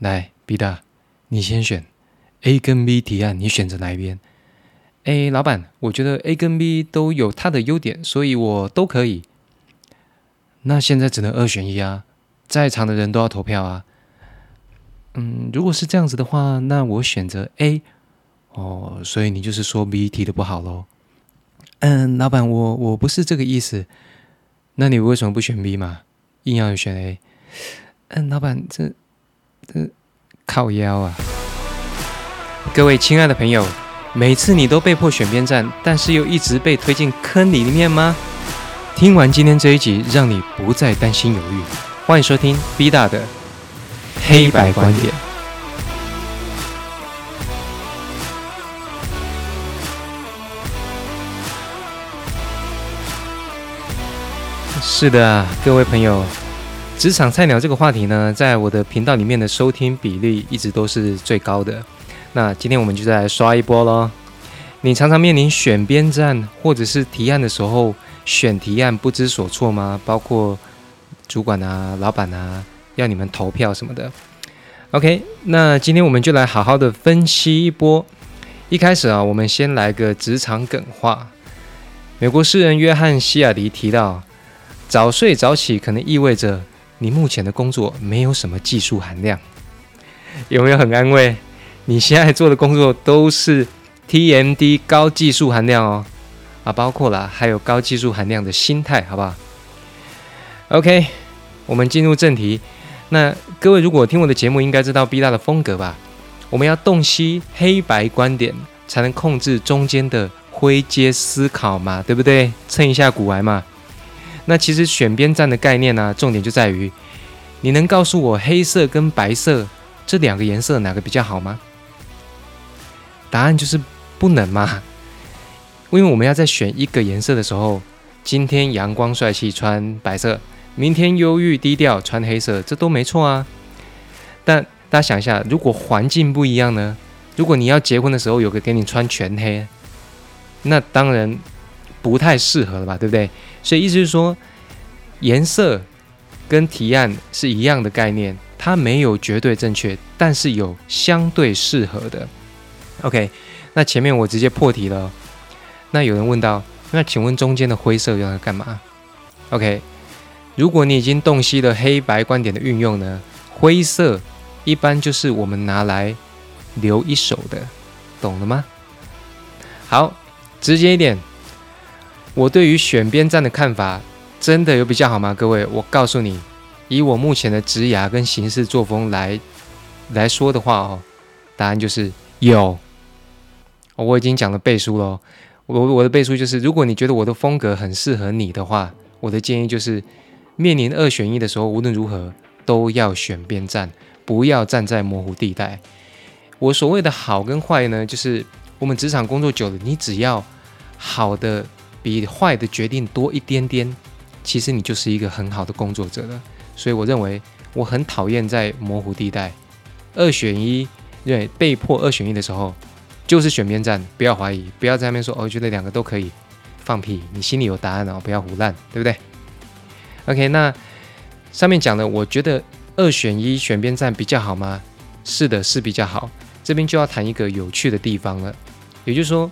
来，B 大，你先选 A 跟 B 提案，你选择哪一边？哎，老板，我觉得 A 跟 B 都有它的优点，所以我都可以。那现在只能二选一啊，在场的人都要投票啊。嗯，如果是这样子的话，那我选择 A。哦，所以你就是说 B 提的不好喽？嗯，老板，我我不是这个意思。那你为什么不选 B 嘛？硬要选 A？嗯，老板，这靠腰啊！各位亲爱的朋友。每次你都被迫选边站，但是又一直被推进坑里面吗？听完今天这一集，让你不再担心犹豫。欢迎收听 B 大的黑白观点。是的，各位朋友，职场菜鸟这个话题呢，在我的频道里面的收听比例一直都是最高的。那今天我们就再来刷一波喽。你常常面临选边站或者是提案的时候，选提案不知所措吗？包括主管啊、老板啊，要你们投票什么的。OK，那今天我们就来好好的分析一波。一开始啊，我们先来个职场梗话。美国诗人约翰希尔迪提到，早睡早起可能意味着你目前的工作没有什么技术含量。有没有很安慰？你现在做的工作都是 TMD 高技术含量哦，啊，包括了还有高技术含量的心态，好不好？OK，我们进入正题。那各位如果听我的节目，应该知道 B 大的风格吧？我们要洞悉黑白观点，才能控制中间的灰阶思考嘛，对不对？蹭一下古玩嘛。那其实选边站的概念呢，重点就在于你能告诉我黑色跟白色这两个颜色哪个比较好吗？答案就是不能嘛，因为我们要在选一个颜色的时候，今天阳光帅气穿白色，明天忧郁低调穿黑色，这都没错啊。但大家想一下，如果环境不一样呢？如果你要结婚的时候有个给你穿全黑，那当然不太适合了吧，对不对？所以意思是说，颜色跟提案是一样的概念，它没有绝对正确，但是有相对适合的。OK，那前面我直接破题了。那有人问到，那请问中间的灰色用来干嘛？OK，如果你已经洞悉了黑白观点的运用呢，灰色一般就是我们拿来留一手的，懂了吗？好，直接一点，我对于选边站的看法真的有比较好吗？各位，我告诉你，以我目前的职涯跟行事作风来来说的话哦，答案就是有。我已经讲了背书了，我我的背书就是，如果你觉得我的风格很适合你的话，我的建议就是，面临二选一的时候，无论如何都要选边站，不要站在模糊地带。我所谓的好跟坏呢，就是我们职场工作久了，你只要好的比坏的决定多一点点，其实你就是一个很好的工作者了。所以我认为我很讨厌在模糊地带二选一，对，被迫二选一的时候。就是选边站，不要怀疑，不要在那边说哦，觉得两个都可以，放屁，你心里有答案哦，不要胡乱，对不对？OK，那上面讲的，我觉得二选一选边站比较好吗？是的，是比较好。这边就要谈一个有趣的地方了，也就是说，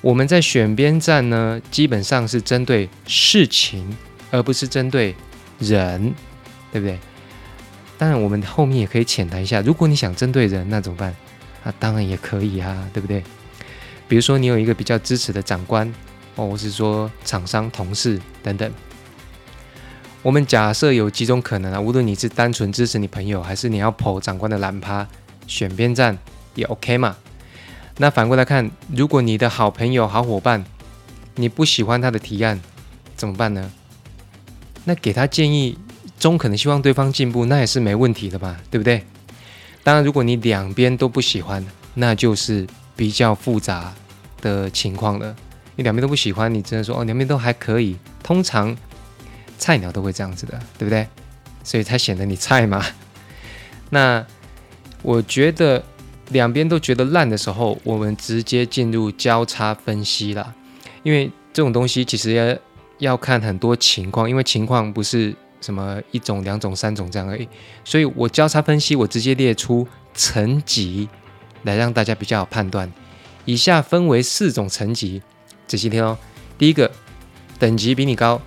我们在选边站呢，基本上是针对事情，而不是针对人，对不对？当然，我们后面也可以浅谈一下，如果你想针对人，那怎么办？那当然也可以啊，对不对？比如说你有一个比较支持的长官，哦，或是说厂商、同事等等。我们假设有几种可能啊，无论你是单纯支持你朋友，还是你要跑长官的蓝趴，选边站也 OK 嘛。那反过来看，如果你的好朋友、好伙伴，你不喜欢他的提案，怎么办呢？那给他建议，中可能希望对方进步，那也是没问题的嘛，对不对？当然，如果你两边都不喜欢，那就是比较复杂的情况了。你两边都不喜欢，你只能说哦，两边都还可以。通常菜鸟都会这样子的，对不对？所以才显得你菜嘛。那我觉得两边都觉得烂的时候，我们直接进入交叉分析了。因为这种东西其实要要看很多情况，因为情况不是什么一种、两种、三种这样而已。所以我交叉分析，我直接列出层级来让大家比较好判断。以下分为四种层级，仔细听哦。第一个，等级比你高；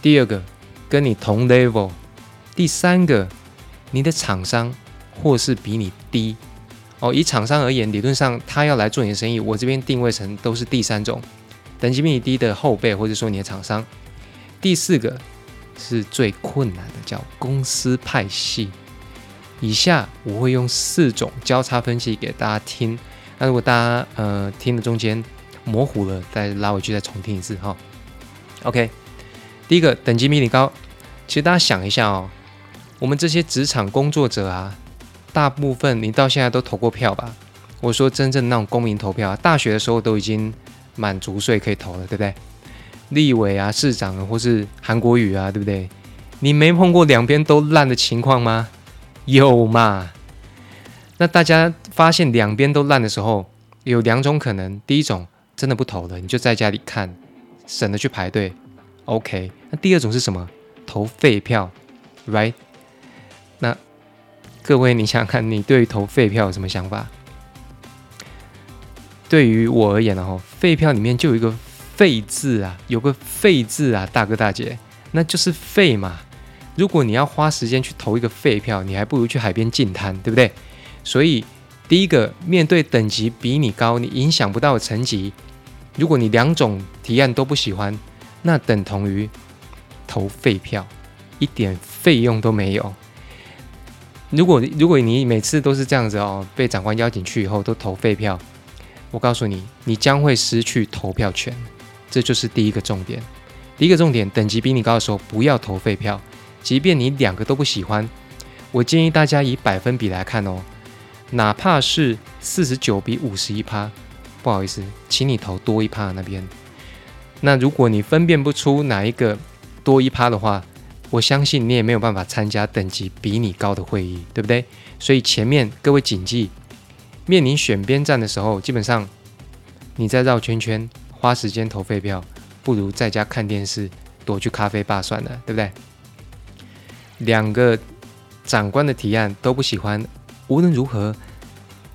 第二个，跟你同 level；第三个，你的厂商或是比你低。以厂商而言，理论上他要来做你的生意，我这边定位成都是第三种，等级比你低的后辈，或者说你的厂商。第四个是最困难的，叫公司派系。以下我会用四种交叉分析给大家听。那如果大家呃听的中间模糊了，再拉回去再重听一次哈。OK，第一个等级比你高，其实大家想一下哦，我们这些职场工作者啊。大部分你到现在都投过票吧？我说真正那种公民投票，大学的时候都已经满足岁可以投了，对不对？立委啊、市长啊，或是韩国瑜啊，对不对？你没碰过两边都烂的情况吗？有嘛？那大家发现两边都烂的时候，有两种可能：第一种真的不投了，你就在家里看，省得去排队，OK。那第二种是什么？投废票，right？各位，你想想看，你对于投废票有什么想法？对于我而言呢，哈，废票里面就有一个“废”字啊，有个“废”字啊，大哥大姐，那就是废嘛。如果你要花时间去投一个废票，你还不如去海边净滩，对不对？所以，第一个，面对等级比你高、你影响不到的层级，如果你两种提案都不喜欢，那等同于投废票，一点费用都没有。如果如果你每次都是这样子哦，被长官邀请去以后都投废票，我告诉你，你将会失去投票权，这就是第一个重点。第一个重点，等级比你高的时候不要投废票，即便你两个都不喜欢，我建议大家以百分比来看哦，哪怕是四十九比五十一趴，不好意思，请你投多一趴那边。那如果你分辨不出哪一个多一趴的话，我相信你也没有办法参加等级比你高的会议，对不对？所以前面各位谨记，面临选边站的时候，基本上你在绕圈圈，花时间投废票，不如在家看电视，躲去咖啡吧算了，对不对？两个长官的提案都不喜欢，无论如何，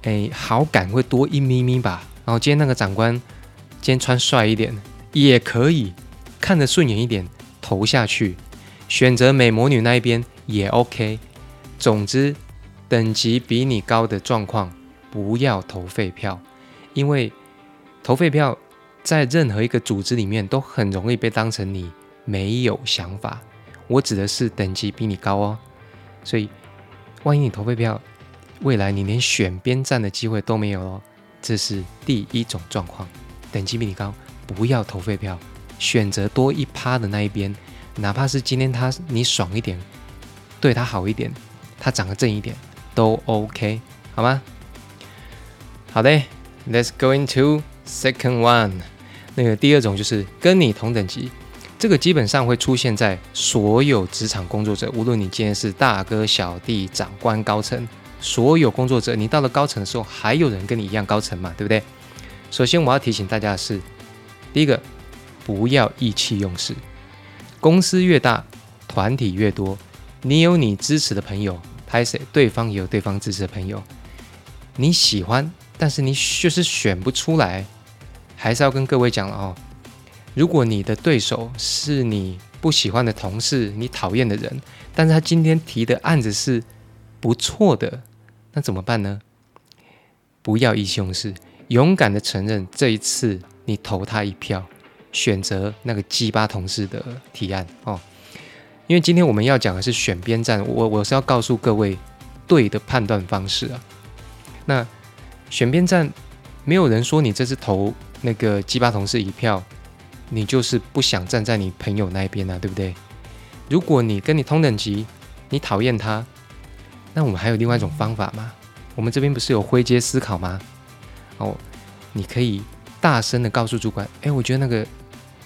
哎，好感会多一咪咪吧。然后今天那个长官今天穿帅一点，也可以看得顺眼一点，投下去。选择美魔女那一边也 OK。总之，等级比你高的状况，不要投废票，因为投废票在任何一个组织里面都很容易被当成你没有想法。我指的是等级比你高哦，所以万一你投废票，未来你连选边站的机会都没有哦。这是第一种状况，等级比你高，不要投废票，选择多一趴的那一边。哪怕是今天他你爽一点，对他好一点，他长得正一点都 OK，好吗？好的，Let's go into second one。那个第二种就是跟你同等级，这个基本上会出现在所有职场工作者，无论你今天是大哥、小弟、长官、高层，所有工作者，你到了高层的时候，还有人跟你一样高层嘛？对不对？首先我要提醒大家的是，第一个，不要意气用事。公司越大，团体越多，你有你支持的朋友，拍谁，对方也有对方支持的朋友。你喜欢，但是你就是选不出来，还是要跟各位讲了哦。如果你的对手是你不喜欢的同事，你讨厌的人，但是他今天提的案子是不错的，那怎么办呢？不要意气用事，勇敢的承认这一次你投他一票。选择那个鸡巴同事的提案哦，因为今天我们要讲的是选边站，我我是要告诉各位对的判断方式啊。那选边站，没有人说你这次投那个鸡巴同事一票，你就是不想站在你朋友那一边啊，对不对？如果你跟你同等级，你讨厌他，那我们还有另外一种方法吗？我们这边不是有灰阶思考吗？哦，你可以大声的告诉主管，哎，我觉得那个。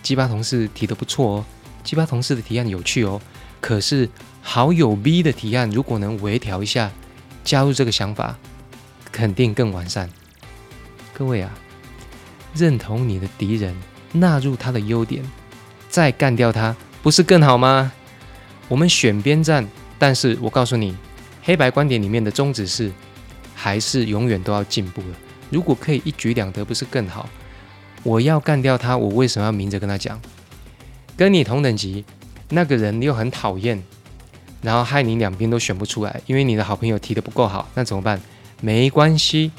鸡巴同事提的不错哦，鸡巴同事的提案有趣哦。可是好友 B 的提案，如果能微调一下，加入这个想法，肯定更完善。各位啊，认同你的敌人，纳入他的优点，再干掉他，不是更好吗？我们选边站，但是我告诉你，黑白观点里面的宗旨是，还是永远都要进步的。如果可以一举两得，不是更好？我要干掉他，我为什么要明着跟他讲？跟你同等级那个人，你又很讨厌，然后害你两边都选不出来，因为你的好朋友提的不够好，那怎么办？没关系，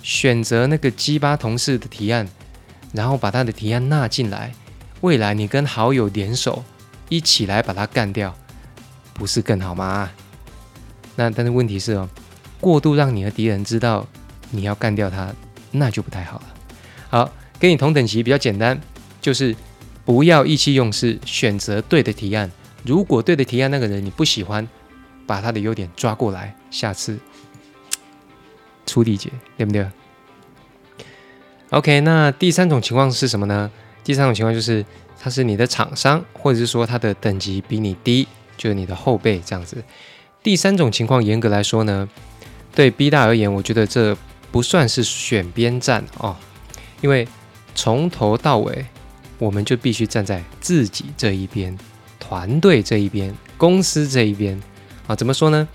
选择那个鸡巴同事的提案，然后把他的提案纳进来，未来你跟好友联手。一起来把他干掉，不是更好吗？那但是问题是哦，过度让你的敌人知道你要干掉他，那就不太好了。好，跟你同等级比较简单，就是不要意气用事，选择对的提案。如果对的提案那个人你不喜欢，把他的优点抓过来，下次出力解，对不对？OK，那第三种情况是什么呢？第三种情况就是。他是你的厂商，或者是说他的等级比你低，就是你的后辈这样子。第三种情况，严格来说呢，对 B 大而言，我觉得这不算是选边站哦，因为从头到尾，我们就必须站在自己这一边、团队这一边、公司这一边啊。怎么说呢？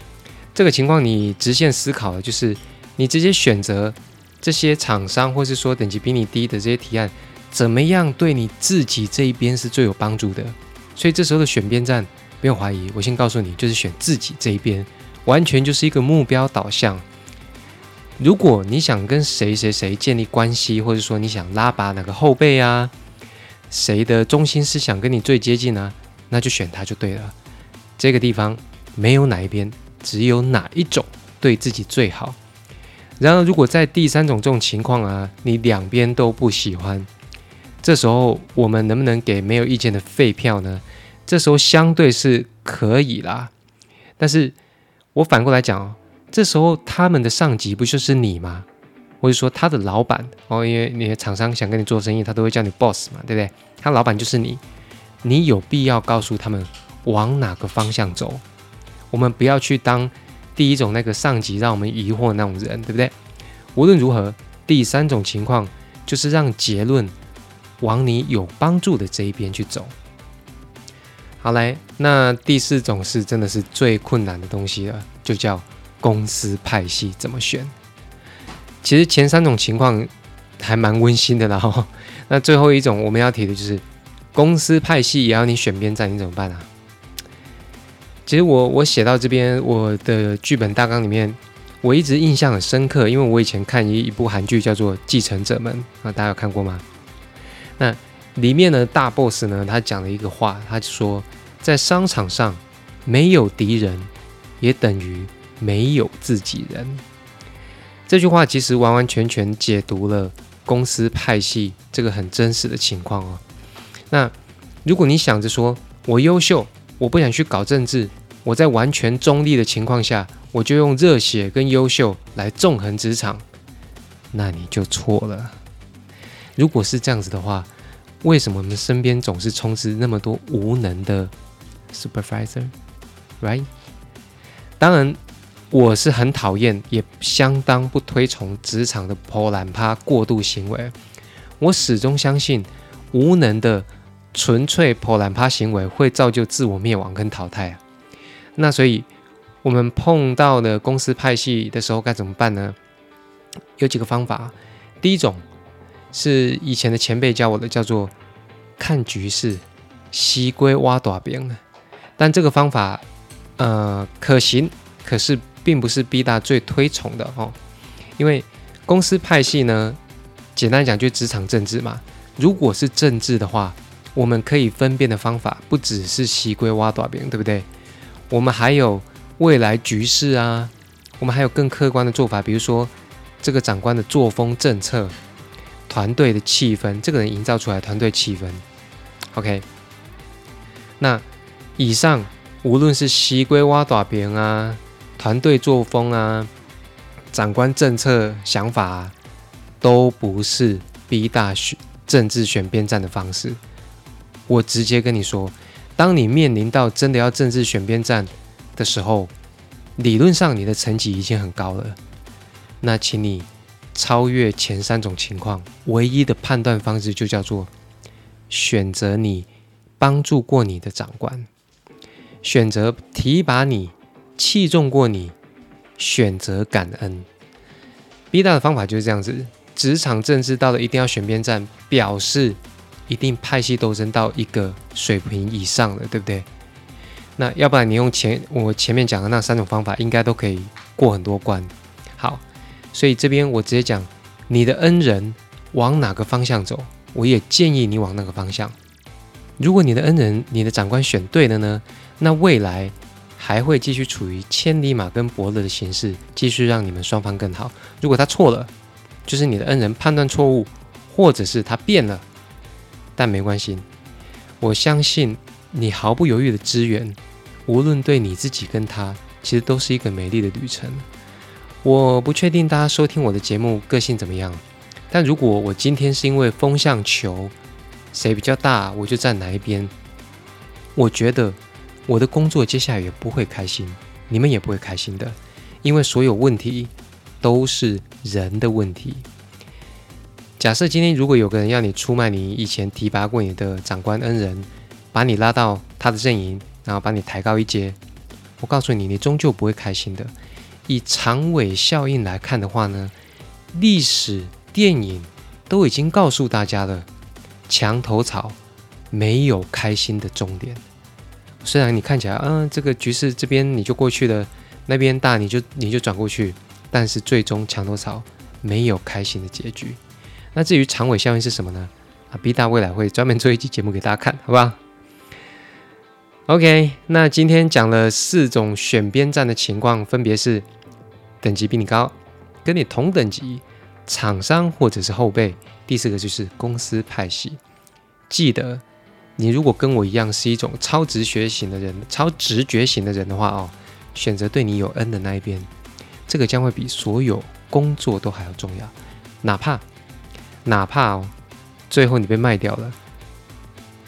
这个情况你直线思考的就是你直接选择这些厂商，或是说等级比你低的这些提案。怎么样对你自己这一边是最有帮助的？所以这时候的选边站不用怀疑，我先告诉你，就是选自己这一边，完全就是一个目标导向。如果你想跟谁谁谁建立关系，或者说你想拉拔哪个后辈啊，谁的中心思想跟你最接近呢？那就选他就对了。这个地方没有哪一边，只有哪一种对自己最好。然而，如果在第三种这种情况啊，你两边都不喜欢。这时候我们能不能给没有意见的废票呢？这时候相对是可以啦，但是我反过来讲哦，这时候他们的上级不就是你吗？或者说他的老板哦，因为你的厂商想跟你做生意，他都会叫你 boss 嘛，对不对？他老板就是你，你有必要告诉他们往哪个方向走？我们不要去当第一种那个上级让我们疑惑的那种人，对不对？无论如何，第三种情况就是让结论。往你有帮助的这一边去走。好来，那第四种是真的是最困难的东西了，就叫公司派系怎么选。其实前三种情况还蛮温馨的啦。哈，那最后一种我们要提的就是公司派系也要你选边站，你怎么办啊？其实我我写到这边，我的剧本大纲里面，我一直印象很深刻，因为我以前看一一部韩剧叫做《继承者们》啊，大家有看过吗？那里面的大 boss 呢？他讲了一个话，他说，在商场上没有敌人，也等于没有自己人。这句话其实完完全全解读了公司派系这个很真实的情况哦。那如果你想着说我优秀，我不想去搞政治，我在完全中立的情况下，我就用热血跟优秀来纵横职场，那你就错了。如果是这样子的话，为什么我们身边总是充斥那么多无能的 supervisor？Right？当然，我是很讨厌，也相当不推崇职场的破烂趴过度行为。我始终相信，无能的纯粹破烂趴行为会造就自我灭亡跟淘汰啊。那所以，我们碰到的公司派系的时候该怎么办呢？有几个方法。第一种。是以前的前辈教我的，叫做看局势，西归挖大饼。但这个方法，呃，可行，可是并不是 B 大最推崇的哦。因为公司派系呢，简单讲就职场政治嘛。如果是政治的话，我们可以分辨的方法不只是西龟挖短饼，对不对？我们还有未来局势啊，我们还有更客观的做法，比如说这个长官的作风政策。团队的气氛，这个人营造出来团队气氛，OK。那以上无论是西龟挖短饼啊，团队作风啊，长官政策想法，都不是逼大选政治选边站的方式。我直接跟你说，当你面临到真的要政治选边站的时候，理论上你的成绩已经很高了，那请你。超越前三种情况，唯一的判断方式就叫做选择你帮助过你的长官。选择提拔你，器重过你，选择感恩。B 大的方法就是这样子。职场政治到了一定要选边站，表示一定派系斗争到一个水平以上了，对不对？那要不然你用前我前面讲的那三种方法，应该都可以过很多关。好，所以这边我直接讲，你的恩人往哪个方向走，我也建议你往那个方向。如果你的恩人、你的长官选对了呢，那未来还会继续处于千里马跟伯乐的形式，继续让你们双方更好。如果他错了，就是你的恩人判断错误，或者是他变了，但没关系，我相信你毫不犹豫的支援，无论对你自己跟他，其实都是一个美丽的旅程。我不确定大家收听我的节目个性怎么样，但如果我今天是因为风向球谁比较大，我就站哪一边，我觉得我的工作接下来也不会开心，你们也不会开心的，因为所有问题。都是人的问题。假设今天如果有个人要你出卖你以前提拔过你的长官恩人，把你拉到他的阵营，然后把你抬高一阶，我告诉你，你终究不会开心的。以长尾效应来看的话呢，历史电影都已经告诉大家了，墙头草没有开心的终点。虽然你看起来，嗯，这个局势这边你就过去了，那边大你就你就转过去。但是最终墙头草没有开心的结局。那至于长尾效应是什么呢？啊，B 大未来会专门做一期节目给大家看，好不好？OK，那今天讲了四种选边站的情况，分别是等级比你高、跟你同等级、厂商或者是后辈。第四个就是公司派系。记得，你如果跟我一样是一种超直觉型的人、超直觉型的人的话哦，选择对你有恩的那一边。这个将会比所有工作都还要重要，哪怕哪怕哦，最后你被卖掉了，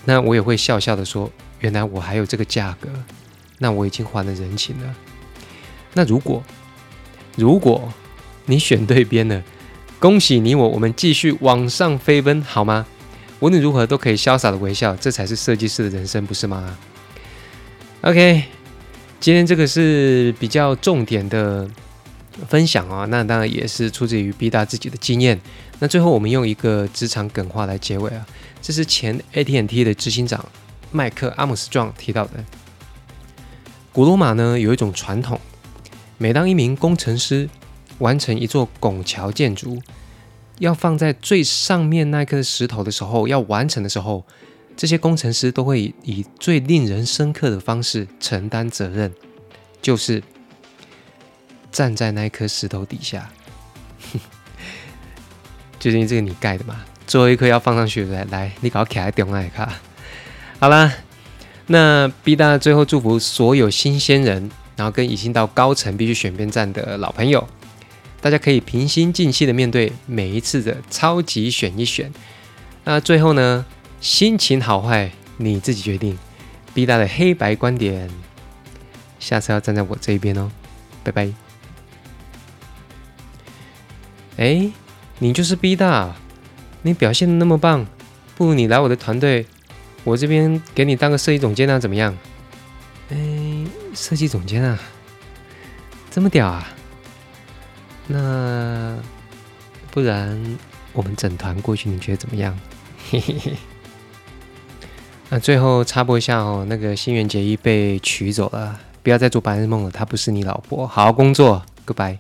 那我也会笑笑的说，原来我还有这个价格，那我已经还了人情了。那如果如果你选对边了，恭喜你我，我们继续往上飞奔，好吗？无论如何都可以潇洒的微笑，这才是设计师的人生，不是吗？OK，今天这个是比较重点的。分享啊，那当然也是出自于 B 大自己的经验。那最后我们用一个职场梗话来结尾啊，这是前 AT&T 的执行长麦克阿姆斯壮提到的。古罗马呢有一种传统，每当一名工程师完成一座拱桥建筑，要放在最上面那颗石头的时候，要完成的时候，这些工程师都会以最令人深刻的方式承担责任，就是。站在那一颗石头底下，就是因为这个你盖的嘛，最后一颗要放上去来来，你搞起来点爱卡。好啦，那 B 大最后祝福所有新鲜人，然后跟已经到高层必须选边站的老朋友，大家可以平心静气的面对每一次的超级选一选。那最后呢，心情好坏你自己决定。B 大的黑白观点，下次要站在我这一边哦，拜拜。哎，你就是 B 大，你表现的那么棒，不如你来我的团队，我这边给你当个设计总监啊，怎么样？哎，设计总监啊，这么屌啊？那不然我们整团过去，你觉得怎么样？嘿嘿嘿。那最后插播一下哦，那个新垣结衣被娶走了，不要再做白日梦了，她不是你老婆，好好工作，Goodbye。